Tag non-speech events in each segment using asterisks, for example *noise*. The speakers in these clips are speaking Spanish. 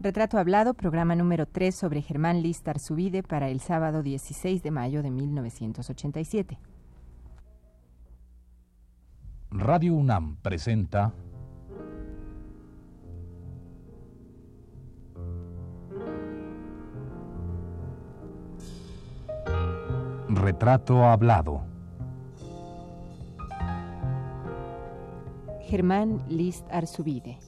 Retrato Hablado, programa número 3 sobre Germán List Arzubide para el sábado 16 de mayo de 1987. Radio UNAM presenta Retrato Hablado. Germán List Arzubide.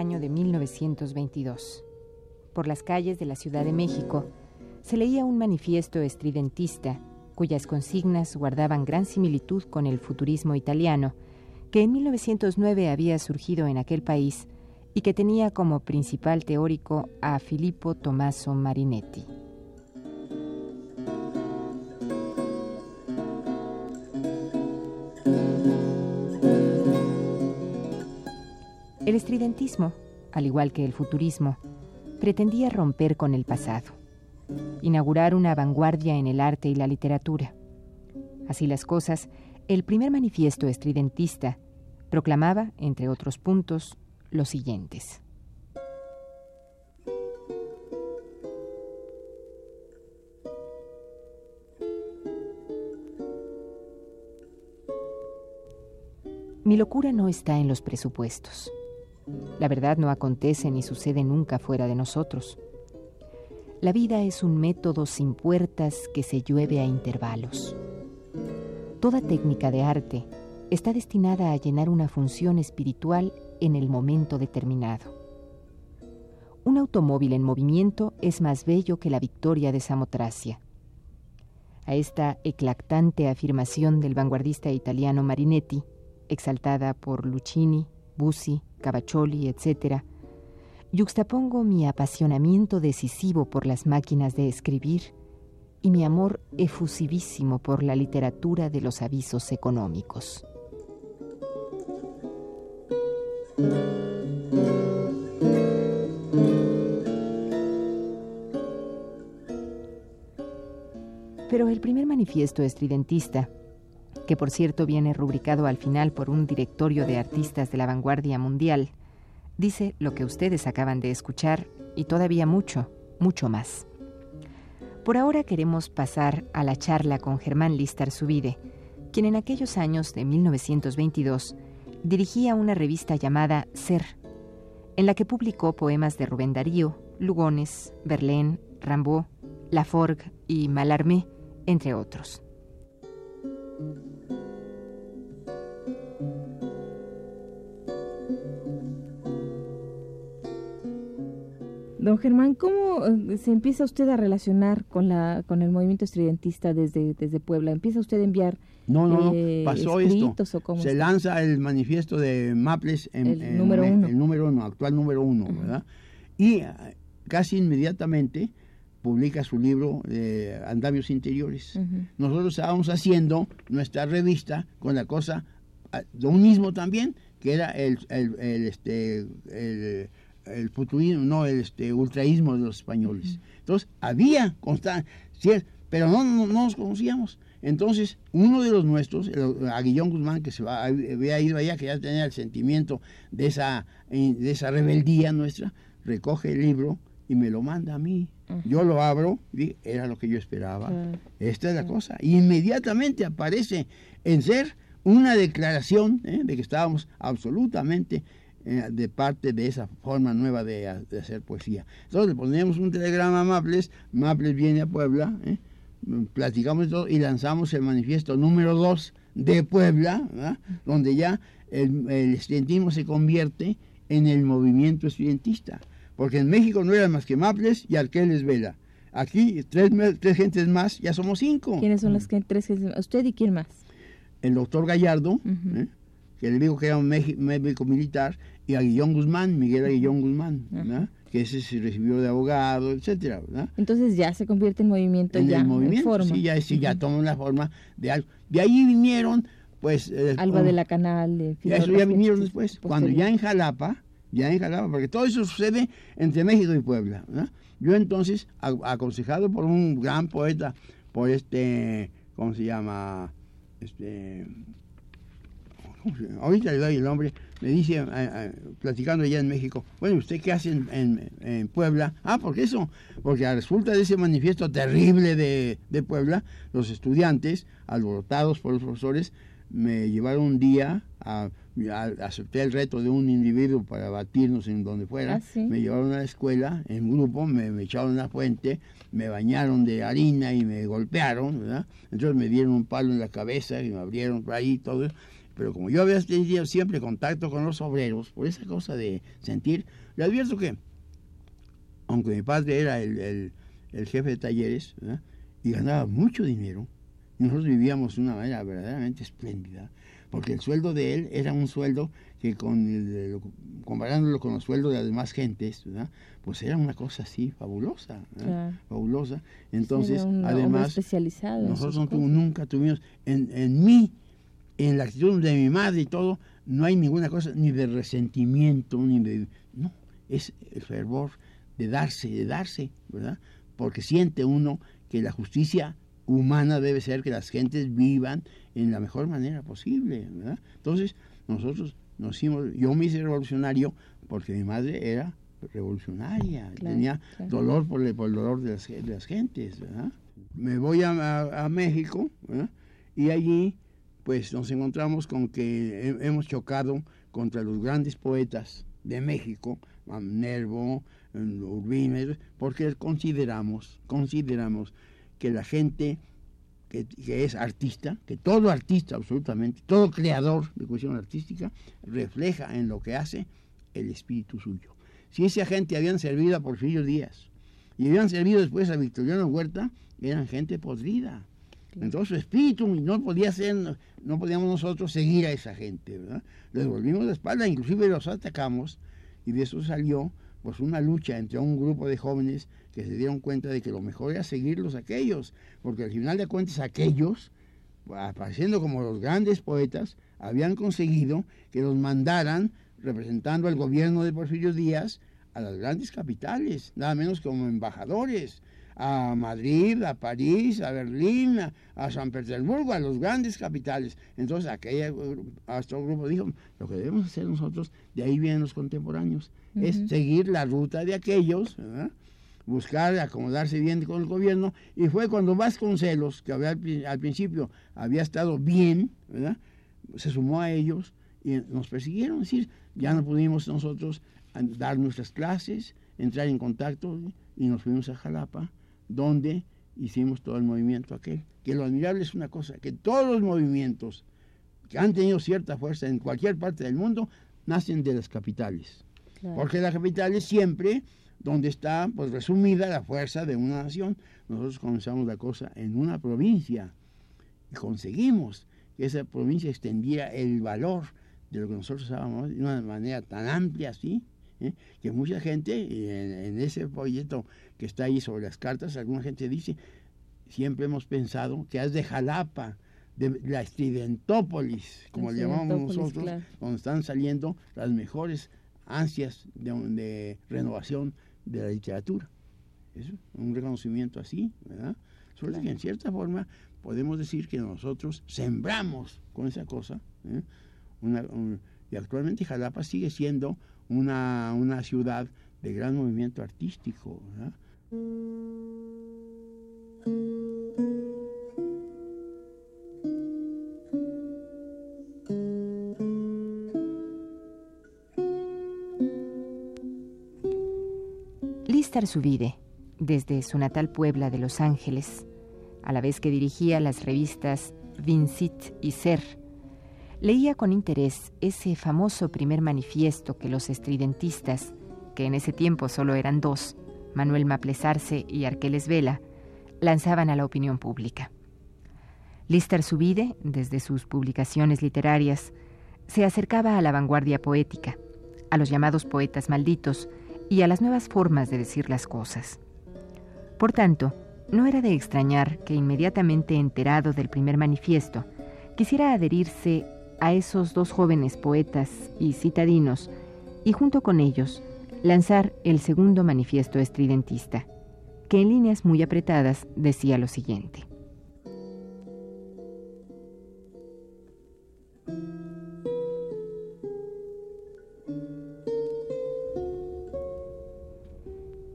Año de 1922. Por las calles de la Ciudad de México se leía un manifiesto estridentista cuyas consignas guardaban gran similitud con el futurismo italiano, que en 1909 había surgido en aquel país y que tenía como principal teórico a Filippo Tommaso Marinetti. El estridentismo, al igual que el futurismo, pretendía romper con el pasado, inaugurar una vanguardia en el arte y la literatura. Así las cosas, el primer manifiesto estridentista proclamaba, entre otros puntos, los siguientes. Mi locura no está en los presupuestos. La verdad no acontece ni sucede nunca fuera de nosotros. La vida es un método sin puertas que se llueve a intervalos. Toda técnica de arte está destinada a llenar una función espiritual en el momento determinado. Un automóvil en movimiento es más bello que la victoria de Samotracia. A esta eclatante afirmación del vanguardista italiano Marinetti, exaltada por Luchini, Bussi, Cavacholi, etc., yuxtapongo mi apasionamiento decisivo por las máquinas de escribir y mi amor efusivísimo por la literatura de los avisos económicos. Pero el primer manifiesto estridentista, que por cierto viene rubricado al final por un directorio de artistas de la vanguardia mundial, dice lo que ustedes acaban de escuchar y todavía mucho, mucho más. Por ahora queremos pasar a la charla con Germán Listar Subide, quien en aquellos años de 1922 dirigía una revista llamada Ser, en la que publicó poemas de Rubén Darío, Lugones, Verlaine, Rimbaud, Laforgue y Mallarmé, entre otros. Don Germán, ¿cómo eh, se empieza usted a relacionar con la con el movimiento estridentista desde, desde Puebla? ¿Empieza usted a enviar no, no, eh, pasó escritos esto. o cómo Se está? lanza el manifiesto de Maples en, El en número me- uno. el número uno, actual número uno, ¿verdad? Y eh, casi inmediatamente publica su libro de Andamios Interiores. Nosotros estábamos haciendo nuestra revista con la cosa, ah, lo mismo también, que era el, el, el, este, el, el futurismo, no, el este, ultraísmo de los españoles. Entonces, había constante, pero no, no, no nos conocíamos. Entonces, uno de los nuestros, el- a Guillón Guzmán, que se va, había ido allá, que ya tenía el sentimiento de esa, eh, de esa rebeldía nuestra, recoge el libro y me lo manda a mí. Yo lo abro y era lo que yo esperaba. Esta es la cosa. Y inmediatamente aparece en ser una declaración ¿eh? de que estábamos absolutamente eh, de parte de esa forma nueva de, ha- de hacer poesía. Entonces le ponemos un telegrama a Maples, Maples viene a Puebla, ¿eh? platicamos todo y lanzamos el manifiesto número 2 de Puebla, ¿verdad? donde ya el, el estudiantismo se convierte en el movimiento estudiantista. Porque en México no eran más que Maples y Arqueles Vela. Aquí, tres, tres gentes más, ya somos cinco. ¿Quiénes son las que, tres que usted y quién más? El doctor Gallardo, Ujú. ¿eh? que le digo que era un médico militar, y a Guillón Guzmán, Miguel Aguillón Guzmán, ¿verdad? que ese se recibió de abogado, etcétera, ¿verdad? Entonces ya se convierte en movimiento en ya, el movimiento, forma. sí, ya, sí, ya toma una forma de algo. De ahí vinieron, pues... eh, Alba de la Canal, de ya eso ya vinieron después, cuando ya en Jalapa, ya en Jalapa, porque todo eso sucede entre México y Puebla. Yo entonces, a- aconsejado por un gran poeta, por este, ¿cómo se llama? Este, ¿cómo se llama? ahorita le doy el nombre, me dice, eh, eh, platicando allá en México, bueno, ¿usted qué hace en, en- Puebla? Ah, porque eso, porque resulta de ese manifiesto terrible de, de Puebla, los estudiantes, alborotados por los profesores, me llevaron un día a, a- acepté el reto de un individuo para batirnos en donde fuera, Ah, sí. me llevaron a la escuela en grupo, me, me echaron a la fuente, me bañaron de harina y me golpearon, ¿verdad? Entonces me dieron un palo en la cabeza y me abrieron por ahí todo. Pero como yo había tenido siempre contacto con los obreros, por esa cosa de sentir, le advierto que, aunque mi padre era el, el- el jefe de talleres ¿verdad? y ganaba mucho dinero, nosotros vivíamos de una manera verdaderamente espléndida, porque el sueldo de él era un sueldo que con el lo- comparándolo con los sueldos de las demás gentes, ¿verdad? pues era una cosa así fabulosa, fabulosa. Entonces, un además, especializado nosotros no nunca tuvimos, en, en mí, en la actitud de mi madre y todo, no hay ninguna cosa ni de resentimiento, ni de... No, es el fervor de darse, de darse, ¿verdad? Porque siente uno que la justicia humana debe ser que las gentes vivan en la mejor manera posible, ¿verdad? Entonces, nosotros nos hicimos, yo me hice revolucionario porque mi madre era revolucionaria, Claro, tenía claro. dolor por el, por el dolor de las, de las gentes, ¿verdad? Me voy a, a- a México, ¿verdad? Y allí, pues nos encontramos con que he- hemos chocado contra los grandes poetas de México, Nervo, eh, Urbina, porque consideramos, consideramos que la gente que, que es artista, que todo artista absolutamente, todo creador de cuestión artística, refleja en lo que hace el espíritu suyo. Si esa gente habían servido a Porfirio Díaz y habían servido después a Victoriano Huerta, eran gente podrida. Entonces su espíritu no podía ser, no podíamos nosotros seguir a esa gente, ¿verdad? Les volvimos la espalda, inclusive los atacamos, y de eso salió pues una lucha entre un grupo de jóvenes que se dieron cuenta de que lo mejor era seguirlos aquellos, porque al final de cuentas aquellos, apareciendo como los grandes poetas, habían conseguido que los mandaran representando al gobierno de Porfirio Díaz a las grandes capitales, nada menos como embajadores, a Madrid, a París, a Berlín, a, a San Petersburgo, a los grandes capitales. Entonces aquella, nuestro grupo dijo, lo que debemos hacer nosotros, de ahí vienen los contemporáneos, es seguir la ruta de aquellos, ¿verdad? buscar acomodarse bien con el gobierno, y fue cuando Vasconcelos, que había, al pri- al principio había estado bien, ¿verdad? se sumó a ellos y nos persiguieron, es decir, ya no pudimos nosotros dar nuestras clases, entrar en contacto y nos fuimos a Jalapa, donde hicimos todo el movimiento aquel. Que lo admirable es una cosa, que todos los movimientos que han tenido cierta fuerza en cualquier parte del mundo nacen de las capitales. Claro. Porque la capital es siempre donde está pues resumida la fuerza de una nación. Nosotros comenzamos la cosa en una provincia y conseguimos que esa provincia extendiera el valor de lo que nosotros hablábamos de una manera tan amplia así, ¿eh? que mucha gente y en, en ese folleto que está ahí sobre las cartas, alguna gente dice, siempre hemos pensado que es de Jalapa, de la Estridentópolis, como le llamamos nosotros, claro. donde están saliendo las mejores ansias de, de renovación de la literatura. Eso, un reconocimiento así, ¿verdad? Suerte que en cierta forma podemos decir que nosotros sembramos con esa cosa. ¿eh? Una- un- y actualmente Jalapa sigue siendo una, una ciudad de gran movimiento artístico. ¿verdad? Listar Subide, desde su natal Puebla de Los Ángeles, a la vez que dirigía las revistas Vincit y Ser, leía con interés ese famoso primer manifiesto que los estridentistas, que en ese tiempo solo eran dos, Manuel Maplesarce y Arqueles Vela, lanzaban a la opinión pública. Lister Subide, desde sus publicaciones literarias, se acercaba a la vanguardia poética, a los llamados poetas malditos y a las nuevas formas de decir las cosas. Por tanto, no era de extrañar que inmediatamente enterado del primer manifiesto, quisiera adherirse a esos dos jóvenes poetas y citadinos y junto con ellos lanzar el segundo manifiesto estridentista, que en líneas muy apretadas decía lo siguiente.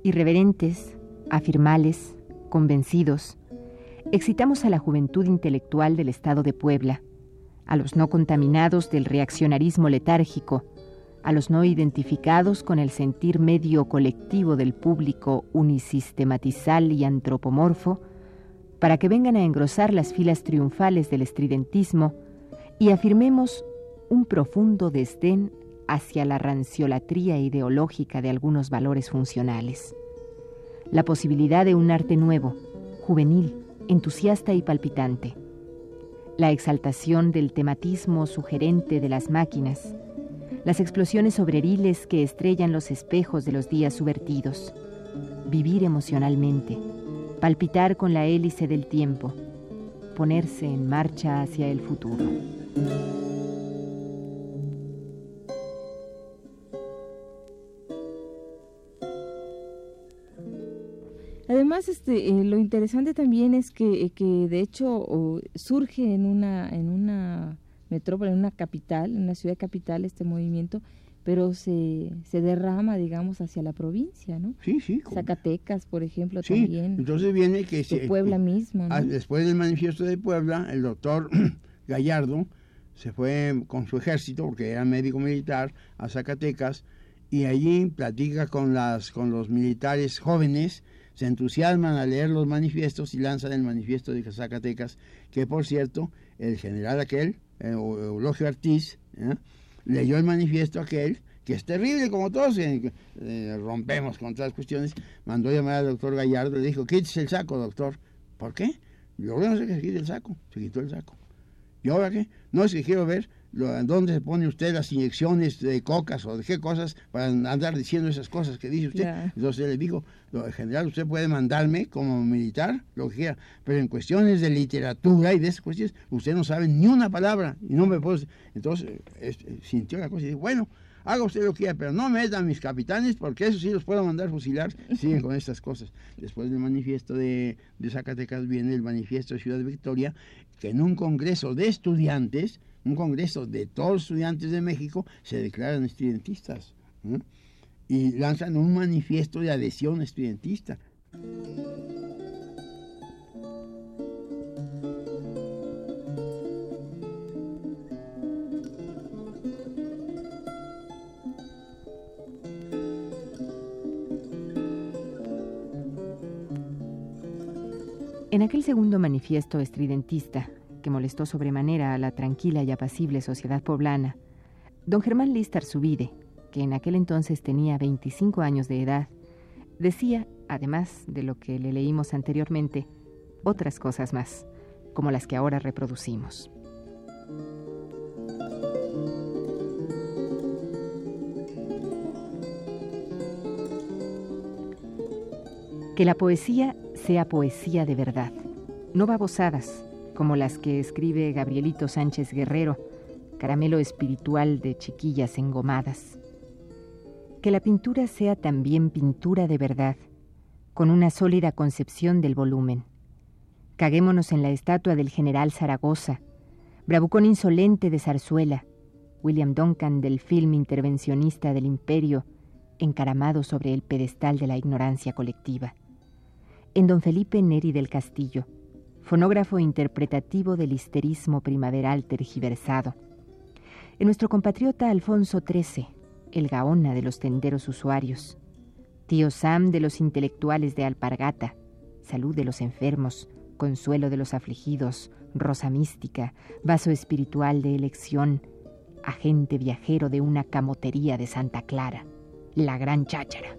Irreverentes, afirmales, convencidos, excitamos a la juventud intelectual del Estado de Puebla, a los no contaminados del reaccionarismo letárgico, a los no identificados con el sentir medio colectivo del público unisistematizal y antropomorfo, para que vengan a engrosar las filas triunfales del estridentismo y afirmemos un profundo desdén hacia la ranciolatría ideológica de algunos valores funcionales. La posibilidad de un arte nuevo, juvenil, entusiasta y palpitante. La exaltación del tematismo sugerente de las máquinas, las explosiones obreriles que estrellan los espejos de los días subvertidos, vivir emocionalmente, palpitar con la hélice del tiempo, ponerse en marcha hacia el futuro. Además, este, eh, lo interesante también es que, que de hecho surge en una, en una metrópoli, en una capital, en una ciudad capital este movimiento, pero se, se derrama, digamos, hacia la provincia, ¿no? Sí, sí. Zacatecas, por ejemplo, sí, también. entonces viene que... De Puebla mismo, ah, Después del manifiesto de Puebla, el doctor *clears throat* Gallardo se fue con su ejército, porque era médico militar, a Zacatecas, y allí platica con, las, con los militares jóvenes, se entusiasman a leer los manifiestos y lanzan el manifiesto de Zacatecas, que por cierto, el general aquel, eh, Eulogio Ortiz, ¿eh? leyó el manifiesto aquel, que es terrible como todos, eh, rompemos con todas las cuestiones, mandó llamar al doctor Gallardo, le dijo, quítese el saco, doctor. ¿Por qué? Yo no sé que se quite el saco, se quitó el saco. ¿Y ahora qué? No es que quiero ver dónde se pone usted las inyecciones de cocas o de qué cosas para andar diciendo esas cosas que dice usted. Entonces le digo, en general usted puede mandarme como militar, lo que quiera, pero en cuestiones de literatura y de esas cuestiones, usted no sabe ni una palabra y no me puede... Entonces sintió la cosa y dijo, bueno, haga usted lo que quiera, pero no metan mis capitanes porque eso sí los puedo mandar fusilar. *laughs* Siguen con estas cosas. Después del manifiesto de, de Zacatecas viene el manifiesto de Ciudad Victoria, que en un congreso de estudiantes, un congreso de todos los estudiantes de México, se declaran estudiantistas y lanzan un manifiesto de adhesión estudiantista. En aquel segundo manifiesto estridentista, que molestó sobremanera a la tranquila y apacible sociedad poblana, don Germán Listar Subide, que en aquel entonces tenía 25 años de edad, decía, además de lo que le leímos anteriormente, otras cosas más, como las que ahora reproducimos. Que la poesía sea poesía de verdad, no babosadas, como las que escribe Gabrielito Sánchez Guerrero, caramelo espiritual de chiquillas engomadas. Que la pintura sea también pintura de verdad, con una sólida concepción del volumen. Caguémonos en la estatua del general Zaragoza, bravucón insolente de Zarzuela, William Duncan del film intervencionista del imperio, encaramado sobre el pedestal de la ignorancia colectiva. En don Felipe Neri del Castillo, fonógrafo interpretativo del histerismo primaveral tergiversado. En nuestro compatriota Alfonso XIII, el Gaona de los tenderos usuarios, tío Sam de los intelectuales de Alpargata, salud de los enfermos, consuelo de los afligidos, rosa mística, vaso espiritual de elección, agente viajero de una camotería de Santa Clara, la gran cháchara.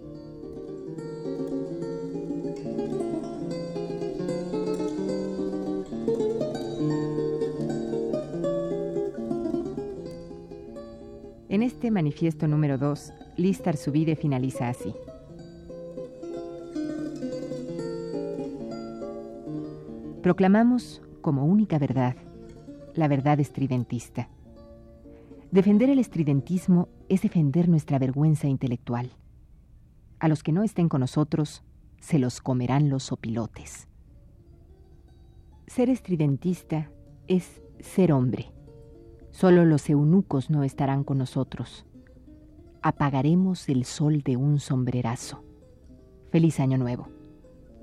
Este manifiesto número 2, Listar Subide finaliza así. Proclamamos como única verdad la verdad estridentista. Defender el estridentismo es defender nuestra vergüenza intelectual. A los que no estén con nosotros, se los comerán los opilotes. Ser estridentista es ser hombre. Solo los eunucos no estarán con nosotros. Apagaremos el sol de un sombrerazo. Feliz Año Nuevo.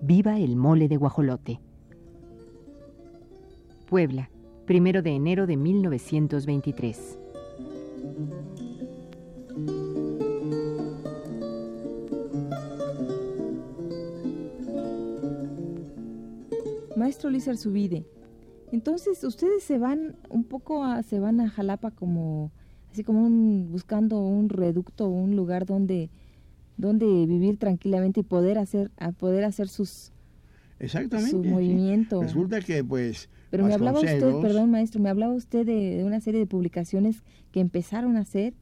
Viva el mole de guajolote. Puebla, primero de enero de 1923. Maestro Luis Arzubide, entonces ustedes se van un poco a, se van a Jalapa como así como un, buscando un reducto, un lugar donde donde vivir tranquilamente y poder hacer a poder hacer sus Exactamente. su movimiento. Resulta que pues Pero me hablaba usted, perdón maestro, me hablaba usted de, de, una serie de publicaciones que empezaron a hacer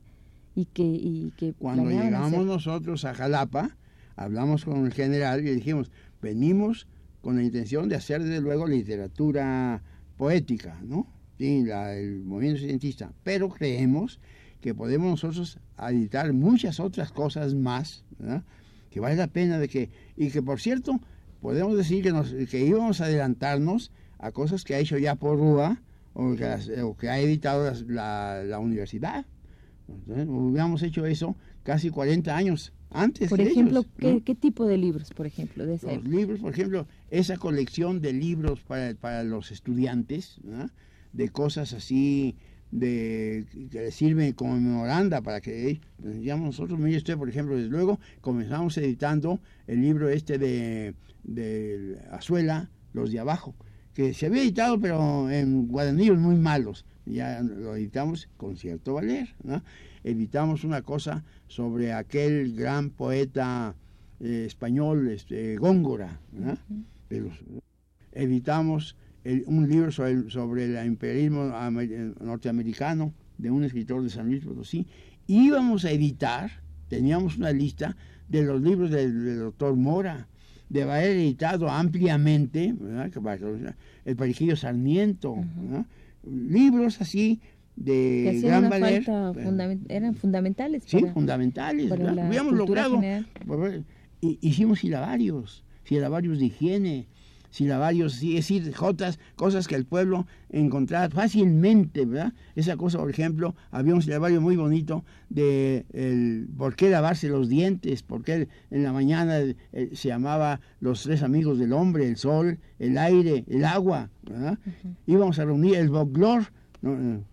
y que y que cuando llegamos nosotros a Jalapa, hablamos con el general y dijimos, "Venimos con la intención de hacer desde luego literatura poética, ¿no? Sí, la, el movimiento cientista, pero creemos que podemos nosotros editar muchas otras cosas más, ¿verdad? que vale la pena de que, y que por cierto, podemos decir que, nos, que íbamos a adelantarnos a cosas que ha hecho ya por Rúa o que, las, o que ha editado la, la universidad. Entonces, hubiéramos hecho eso casi 40 años antes por que ejemplo ellos, ¿qué, ¿no? ¿qué, tipo de libros por ejemplo de esa los libros por ejemplo esa colección de libros para, para los estudiantes ¿no? de cosas así de que les sirven como memoranda para que digamos nosotros mire usted por ejemplo desde luego comenzamos editando el libro este de, de Azuela los de abajo que se había editado pero en guadanillos muy malos ya lo editamos con cierto valer ¿no? Editamos una cosa sobre aquel gran poeta eh, español, este, Góngora. Pero, editamos el, un libro sobre, sobre el imperialismo norteamericano de un escritor de San Luis Potosí. Íbamos a editar, teníamos una lista de los libros del, del doctor Mora, de haber editado ampliamente ¿verdad? el Parejillo Sarmiento, uh -huh. libros así de gran valer. Fundament eran fundamentales. Sí, para, fundamentales. Para la logrado. General. Hicimos silabarios, silabarios de higiene, silabarios, sí, es decir, jotas, cosas que el pueblo encontraba fácilmente, ¿verdad? Esa cosa, por ejemplo, había un silabario muy bonito de el, por qué lavarse los dientes, por qué en la mañana eh, se llamaba los tres amigos del hombre, el sol, el aire, el agua, ¿verdad? Uh -huh. Íbamos a reunir el folclore ¿no?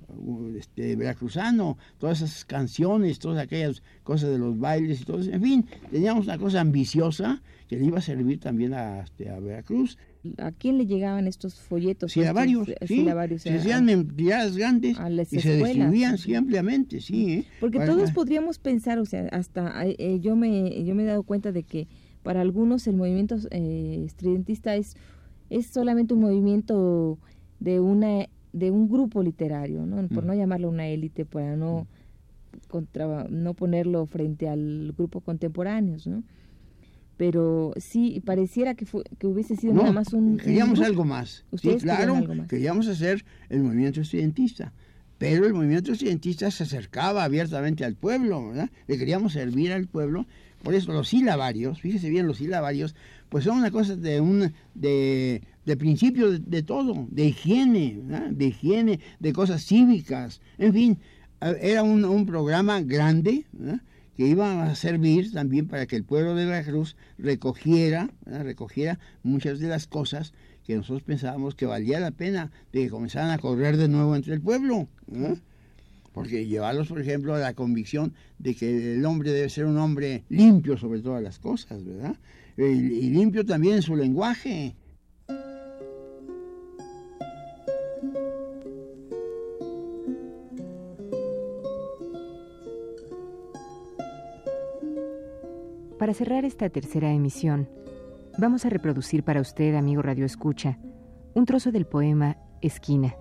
Este, veracruzano, todas esas canciones, todas aquellas cosas de los bailes y todo eso. En fin, teníamos una cosa ambiciosa que le iba a servir también a, este, a Veracruz. ¿A quién le llegaban estos folletos? Silabarios, estos, sí, silabarios se hacían en tiradas grandes y se distribuían sí, ampliamente, sí. ¿eh? Porque para, todos podríamos pensar, o sea, hasta eh, yo, me, yo me he dado cuenta de que para algunos el movimiento eh, estridentista es, es solamente un movimiento de una de un grupo literario, ¿no? por mm. no llamarlo una élite, para no, contra, no ponerlo frente al grupo contemporáneos, ¿no? Pero sí, pareciera que, fue, que hubiese sido no, nada más un... Queríamos un algo más. Sí, claro, algo más. queríamos hacer el movimiento estudiantista. Pero el movimiento estudiantista se acercaba abiertamente al pueblo, ¿verdad? Le queríamos servir al pueblo. Por eso los silabarios, fíjese bien, los silabarios, pues son una cosa de un... De, de principio de, todo, de higiene, de higiene, de cosas cívicas, en fin, era un, programa grande que iba a servir también para que el pueblo de Veracruz recogiera, recogiera muchas de las cosas que nosotros pensábamos que valía la pena de que comenzaran a correr de nuevo entre el pueblo. Porque llevarlos, por ejemplo, a la convicción de que el hombre debe ser un hombre limpio sobre todas las cosas, ¿verdad? Y, limpio también su lenguaje. Para cerrar esta tercera emisión, vamos a reproducir para usted, amigo Radio Escucha, un trozo del poema Esquina,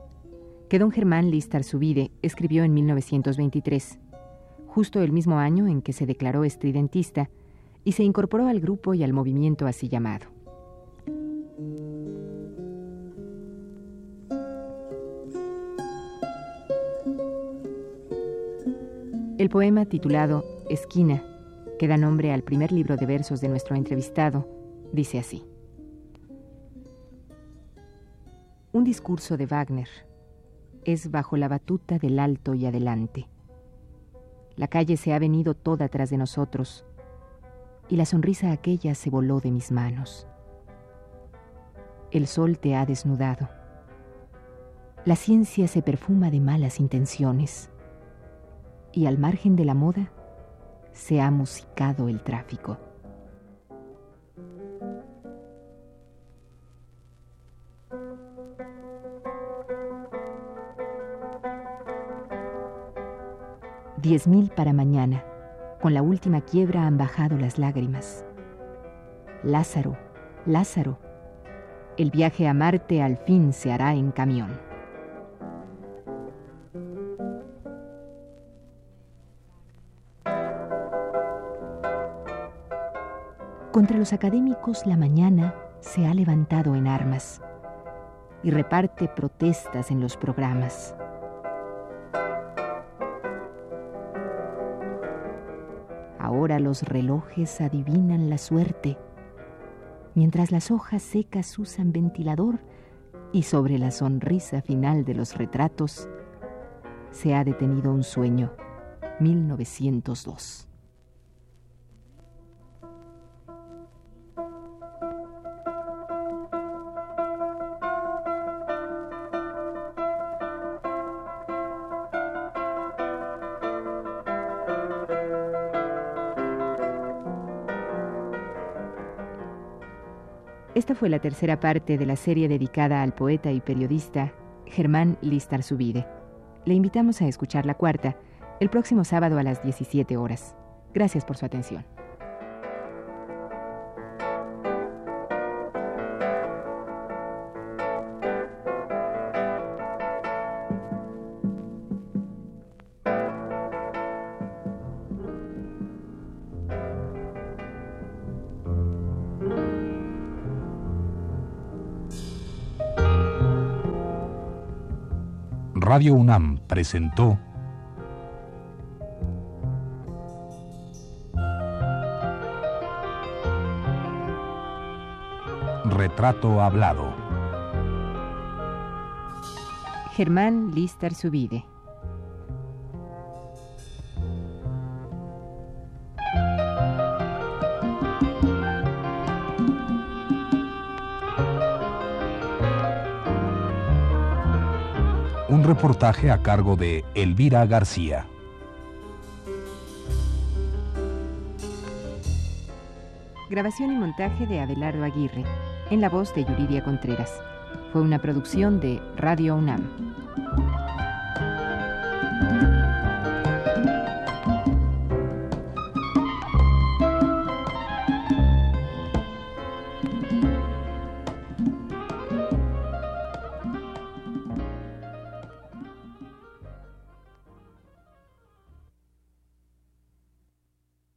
que don Germán Listar Subide escribió en 1923. justo el mismo año en que se declaró estridentista y se incorporó al grupo y al movimiento así llamado. El poema titulado Esquina, que da nombre al primer libro de versos de nuestro entrevistado, dice así. Un discurso de Wagner es bajo la batuta del alto y adelante. La calle se ha venido toda tras de nosotros y la sonrisa aquella se voló de mis manos. El sol te ha desnudado. La ciencia se perfuma de malas intenciones y al margen de la moda se ha musicado el tráfico. Diez mil para mañana. Con la última quiebra han bajado las lágrimas. Lázaro, Lázaro, el viaje a Marte al fin se hará en camión. Contra los académicos la mañana se ha levantado en armas y reparte protestas en los programas. Ahora los relojes adivinan la suerte, mientras las hojas secas usan ventilador y sobre la sonrisa final de los retratos se ha detenido un sueño, 1902. Esta fue la tercera parte de la serie dedicada al poeta y periodista Germán Listarzubide. Le invitamos a escuchar la cuarta el próximo sábado a las 17 horas. Gracias por su atención. Radio UNAM presentó Retrato Hablado. Germán Listar Subide. Un reportaje a cargo de Elvira García. Grabación y montaje de Abelardo Aguirre, en la voz de Yuridia Contreras. Fue una producción de Radio UNAM.